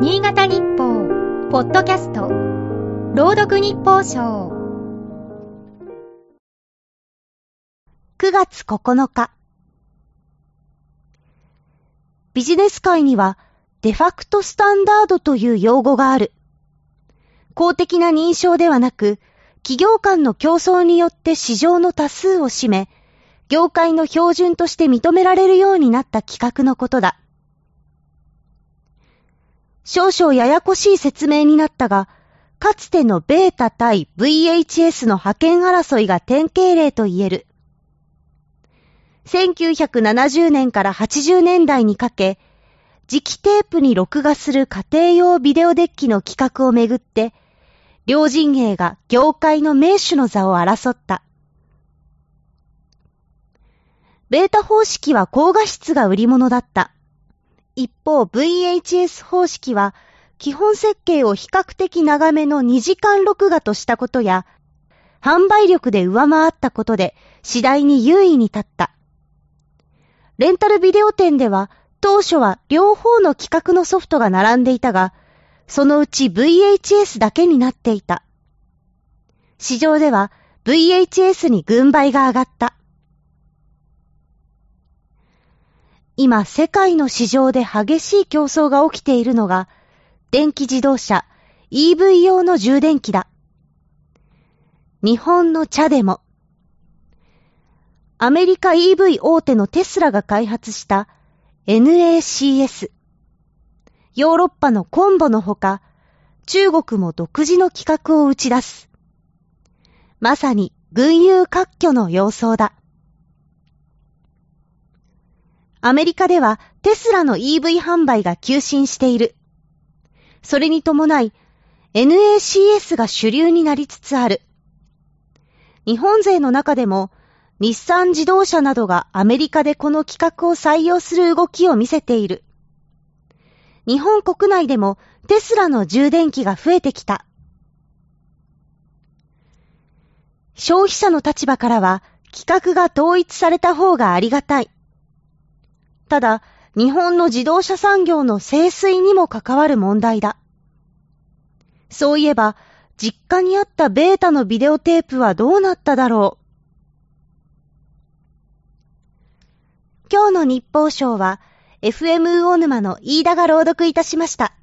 新潟日報、ポッドキャスト、朗読日報賞。9月9日。ビジネス界には、デファクトスタンダードという用語がある。公的な認証ではなく、企業間の競争によって市場の多数を占め、業界の標準として認められるようになった企画のことだ。少々ややこしい説明になったが、かつてのベータ対 VHS の派遣争いが典型例と言える。1970年から80年代にかけ、磁気テープに録画する家庭用ビデオデッキの企画をめぐって、両陣営が業界の名手の座を争った。ベータ方式は高画質が売り物だった。一方 VHS 方式は基本設計を比較的長めの2時間録画としたことや、販売力で上回ったことで次第に優位に立った。レンタルビデオ店では当初は両方の規格のソフトが並んでいたが、そのうち VHS だけになっていた。市場では VHS に軍配が上がった。今世界の市場で激しい競争が起きているのが、電気自動車 EV 用の充電器だ。日本の茶でも、アメリカ EV 大手のテスラが開発した NACS。ヨーロッパのコンボのほか、中国も独自の規格を打ち出す。まさに群雄割拠の様相だ。アメリカではテスラの EV 販売が急進している。それに伴い NACS が主流になりつつある。日本勢の中でも日産自動車などがアメリカでこの規格を採用する動きを見せている。日本国内でもテスラの充電器が増えてきた。消費者の立場からは規格が統一された方がありがたい。ただ、日本の自動車産業の清水にも関わる問題だ。そういえば、実家にあったベータのビデオテープはどうなっただろう。今日の日報賞は、FM 魚沼の飯田が朗読いたしました。